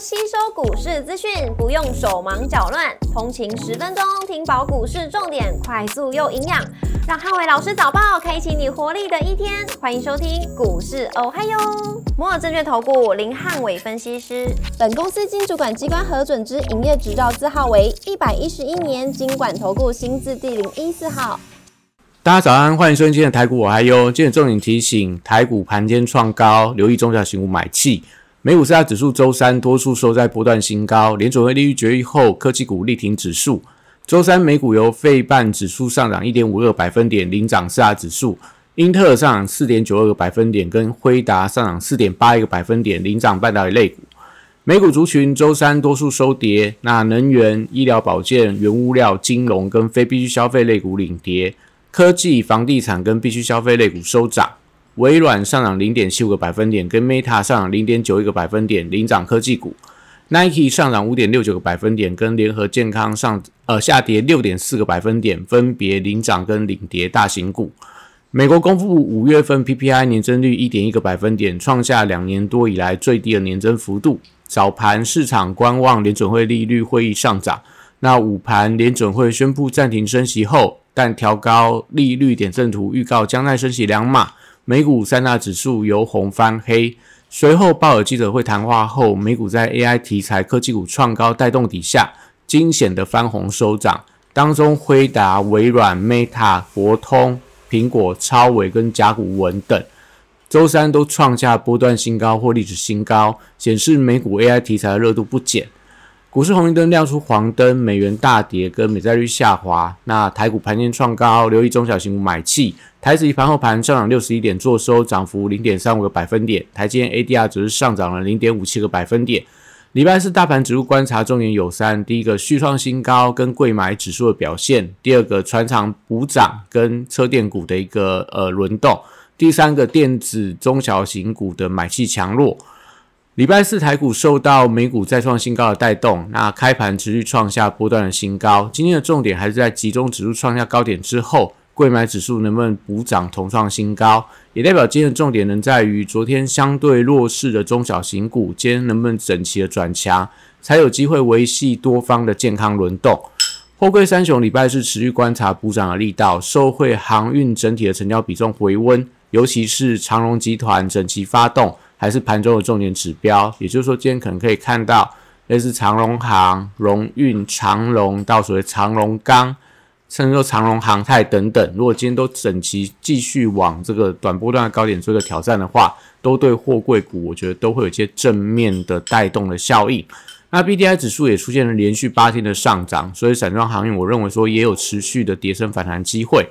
吸收股市资讯，不用手忙脚乱，通勤十分钟听饱股市重点，快速又营养，让汉伟老师早报开启你活力的一天。欢迎收听股市哦嗨哟，摩尔证券投顾林汉伟分析师，本公司经主管机关核准之营业执照字号为一百一十一年经管投顾新字第零一四号。大家早安，欢迎收听今天的台股我嗨哟。今天重点提醒，台股盘间创高，留意中小型股买气。美股四大指数周三多数收在波段新高，联准会利率决议后，科技股力挺指数。周三美股由费半指数上涨一点五二个百分点领涨四大指数，英特尔上涨四点九二个百分点，跟辉达上涨四点八一个百分点领涨半导体类股。美股族群周三多数收跌，那能源、医疗保健、原物料、金融跟非必需消费类股领跌，科技、房地产跟必需消费类股收涨。微软上涨零点七五个百分点，跟 Meta 上涨零点九一个百分点，领涨科技股。Nike 上涨五点六九个百分点，跟联合健康上呃下跌六点四个百分点，分别领涨跟领跌大型股。美国公布五月份 PPI 年增率一点一个百分点，创下两年多以来最低的年增幅度。早盘市场观望联准会利率会议上涨，那午盘联准会宣布暂停升息后，但调高利率点阵图预告将再升息两码。美股三大指数由红翻黑，随后鲍尔记者会谈话后，美股在 AI 题材科技股创高带动底下，惊险的翻红收涨。当中辉达、微软、Meta、博通、苹果、超伟跟甲骨文等，周三都创下波段新高或历史新高，显示美股 AI 题材的热度不减。股市红绿灯亮出黄灯，美元大跌跟美债率下滑。那台股盘面创高，留意中小型股买气。台指盘后盘上涨六十一点，做收涨幅零点三五个百分点。台积电 ADR 只是上涨了零点五七个百分点。礼拜四大盘指数观察重点有三：第一个续创新高跟贵买指数的表现；第二个船厂补涨跟车电股的一个呃轮动；第三个电子中小型股的买气强弱。礼拜四台股受到美股再创新高的带动，那开盘持续创下波段的新高。今天的重点还是在集中指数创下高点之后，贵买指数能不能补涨同创新高，也代表今天的重点能在于昨天相对弱势的中小型股，今天能不能整齐的转强，才有机会维系多方的健康轮动。货柜三雄礼拜四持续观察补涨的力道，受惠航运整体的成交比重回温，尤其是长荣集团整齐发动。还是盘中的重点指标，也就是说，今天可能可以看到类似长荣行、荣运、长荣到所谓长荣钢，甚至说长荣航太等等。如果今天都整齐继续往这个短波段的高点做一个挑战的话，都对货柜股，我觉得都会有一些正面的带动的效应。那 B D I 指数也出现了连续八天的上涨，所以散装航运，我认为说也有持续的跌升反弹机会。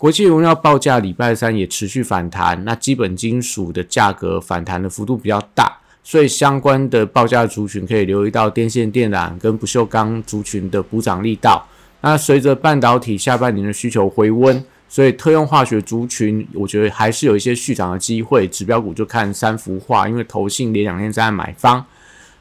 国际荣耀报价礼拜三也持续反弹，那基本金属的价格反弹的幅度比较大，所以相关的报价族群可以留意到电线电缆跟不锈钢族群的补涨力道。那随着半导体下半年的需求回温，所以特用化学族群我觉得还是有一些续涨的机会。指标股就看三幅画，因为投信连两天在买方。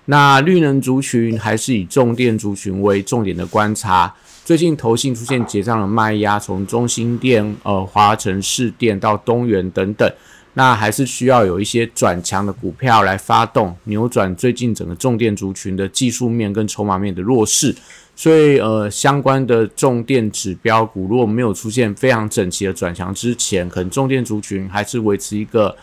那绿能族群还是以重电族群为重点的观察。最近投信出现结账的卖压，从中心店、呃华城市店到东元等等，那还是需要有一些转强的股票来发动扭转最近整个重电族群的技术面跟筹码面的弱势。所以呃相关的重电指标股如果没有出现非常整齐的转强之前，可能重电族群还是维持一个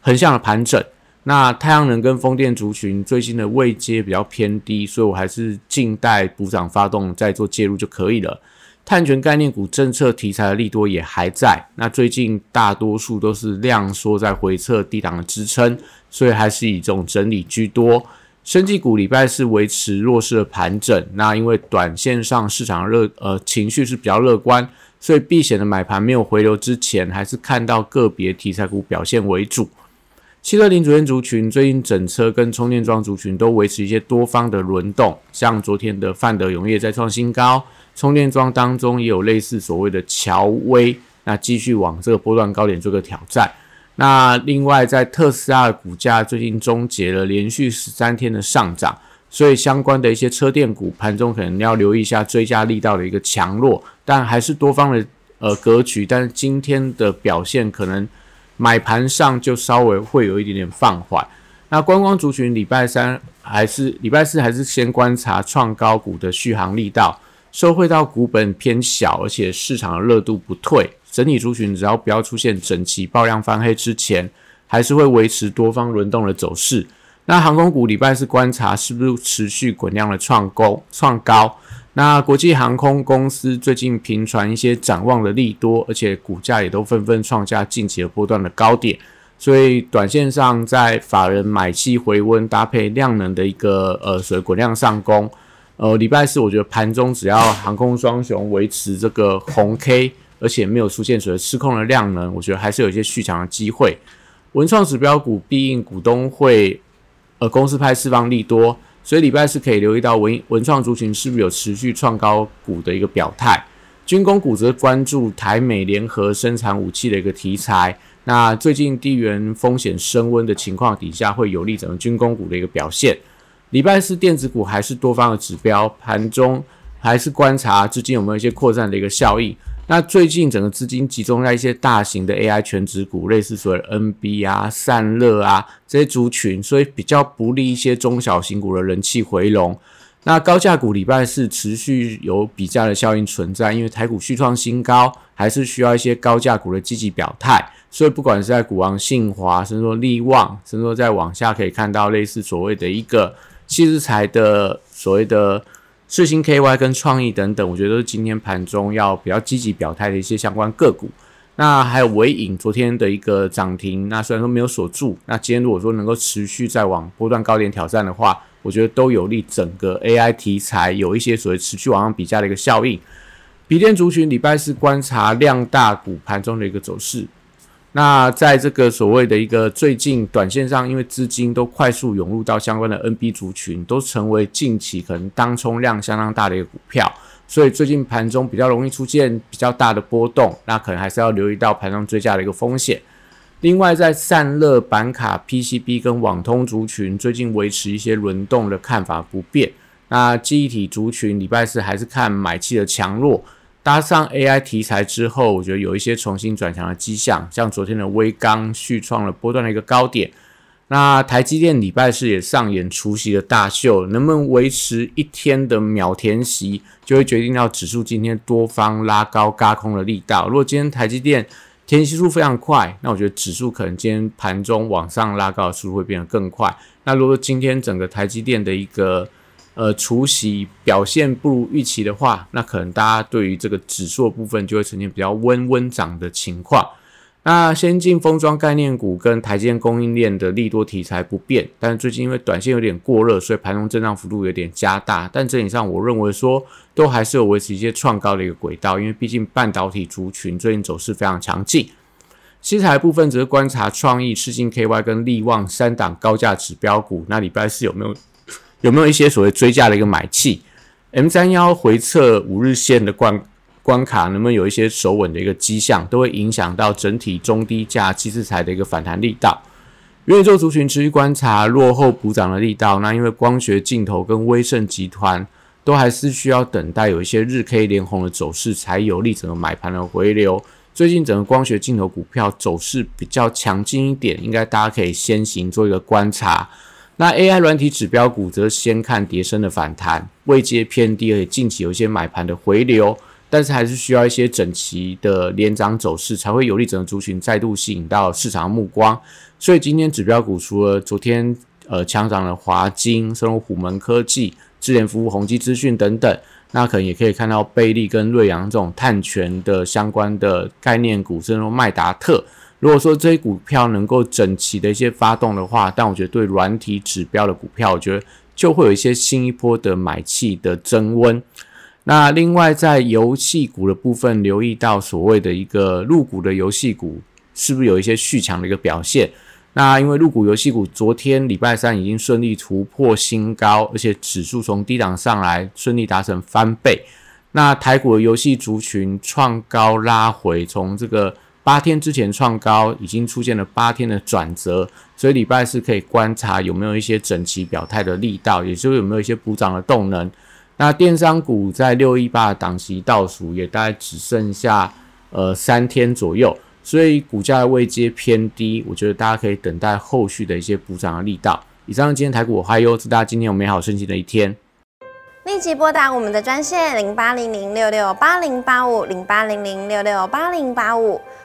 横向的盘整。那太阳能跟风电族群最近的位阶比较偏低，所以我还是静待补涨发动再做介入就可以了。碳权概念股政策题材的利多也还在，那最近大多数都是量缩在回撤低档的支撑，所以还是以这种整理居多。生技股礼拜四维持弱势的盘整，那因为短线上市场热呃情绪是比较乐观，所以避险的买盘没有回流之前，还是看到个别题材股表现为主。汽车零组件族群最近整车跟充电桩族群都维持一些多方的轮动，像昨天的范德永业在创新高，充电桩当中也有类似所谓的乔威，那继续往这个波段高点做个挑战。那另外在特斯拉的股价最近终结了连续十三天的上涨，所以相关的一些车电股盘中可能要留意一下追加力道的一个强弱，但还是多方的呃格局，但是今天的表现可能。买盘上就稍微会有一点点放缓，那观光族群礼拜三还是礼拜四还是先观察创高股的续航力道，受惠到股本偏小，而且市场的热度不退，整体族群只要不要出现整齐爆量翻黑之前，还是会维持多方轮动的走势。那航空股礼拜四观察是不是持续滚量的创高创高？那国际航空公司最近频传一些展望的利多，而且股价也都纷纷创下近期的波段的高点，所以短线上在法人买气回温搭配量能的一个呃所谓滚量上攻，呃礼拜四我觉得盘中只要航空双雄维持这个红 K，而且没有出现所谓失控的量能，我觉得还是有一些续强的机会。文创指标股必应股东会。呃，公司派释放利多，所以礼拜四可以留意到文文创族群是不是有持续创高股的一个表态。军工股则关注台美联合生产武器的一个题材。那最近地缘风险升温的情况底下，会有利整个军工股的一个表现。礼拜四电子股还是多方的指标，盘中还是观察资金有没有一些扩散的一个效应。那最近整个资金集中在一些大型的 AI 全值股，类似所谓 NB 啊、散热啊这些族群，所以比较不利一些中小型股的人气回笼。那高价股礼拜四持续有比价的效应存在，因为台股续创新高，还是需要一些高价股的积极表态。所以不管是在股王信华，甚至说利旺，甚至说在往下可以看到类似所谓的一个细日材的所谓的。世星 KY 跟创意等等，我觉得都是今天盘中要比较积极表态的一些相关个股。那还有伟影昨天的一个涨停，那虽然说没有锁住，那今天如果说能够持续再往波段高点挑战的话，我觉得都有利整个 AI 题材有一些所谓持续往上比价的一个效应。笔电族群礼拜四观察量大股盘中的一个走势。那在这个所谓的一个最近短线上，因为资金都快速涌入到相关的 NB 族群，都成为近期可能当冲量相当大的一个股票，所以最近盘中比较容易出现比较大的波动，那可能还是要留意到盘中追加的一个风险。另外，在散热板卡、PCB 跟网通族群，最近维持一些轮动的看法不变。那记忆体族群礼拜四还是看买气的强弱。搭上 AI 题材之后，我觉得有一些重新转强的迹象，像昨天的微刚续创了波段的一个高点。那台积电礼拜四也上演除夕的大秀，能不能维持一天的秒填息，就会决定到指数今天多方拉高、嘎空的力道。如果今天台积电填息速非常快，那我觉得指数可能今天盘中往上拉高的速度会变得更快。那如果今天整个台积电的一个呃，除夕表现不如预期的话，那可能大家对于这个指数的部分就会呈现比较温温涨的情况。那先进封装概念股跟台积电供应链的利多题材不变，但是最近因为短线有点过热，所以盘中震荡幅度有点加大。但整体上，我认为说都还是有维持一些创高的一个轨道，因为毕竟半导体族群最近走势非常强劲。西材部分则是观察创意、赤金 KY 跟力旺三档高价指标股，那礼拜四有没有？有没有一些所谓追加的一个买气？M 三幺回测五日线的关关卡，能不能有一些守稳的一个迹象，都会影响到整体中低价机制材的一个反弹力道。元宇宙族群持续观察落后补涨的力道，那因为光学镜头跟威盛集团都还是需要等待有一些日 K 连红的走势，才有利整个买盘的回流。最近整个光学镜头股票走势比较强劲一点，应该大家可以先行做一个观察。那 AI 软体指标股则先看跌升的反弹，位阶偏低，而且近期有一些买盘的回流，但是还是需要一些整齐的连涨走势，才会有利整个族群再度吸引到市场目光。所以今天指标股除了昨天呃强涨的华金、生物虎门科技、智联服务、宏基资讯等等，那可能也可以看到贝利跟瑞阳这种碳权的相关的概念股，甚至麦达特。如果说这些股票能够整齐的一些发动的话，但我觉得对软体指标的股票，我觉得就会有一些新一波的买气的增温。那另外在游戏股的部分，留意到所谓的一个入股的游戏股是不是有一些续强的一个表现？那因为入股游戏股昨天礼拜三已经顺利突破新高，而且指数从低档上来顺利达成翻倍。那台股的游戏族群创高拉回，从这个。八天之前创高，已经出现了八天的转折，所以礼拜四可以观察有没有一些整齐表态的力道，也就是有没有一些补涨的动能。那电商股在六一八档期倒数，也大概只剩下呃三天左右，所以股价的位阶偏低，我觉得大家可以等待后续的一些补涨的力道。以上今天台股我嗨哟，祝大家今天有美好顺心的一天。立即拨打我们的专线零八零零六六八零八五零八零零六六八零八五。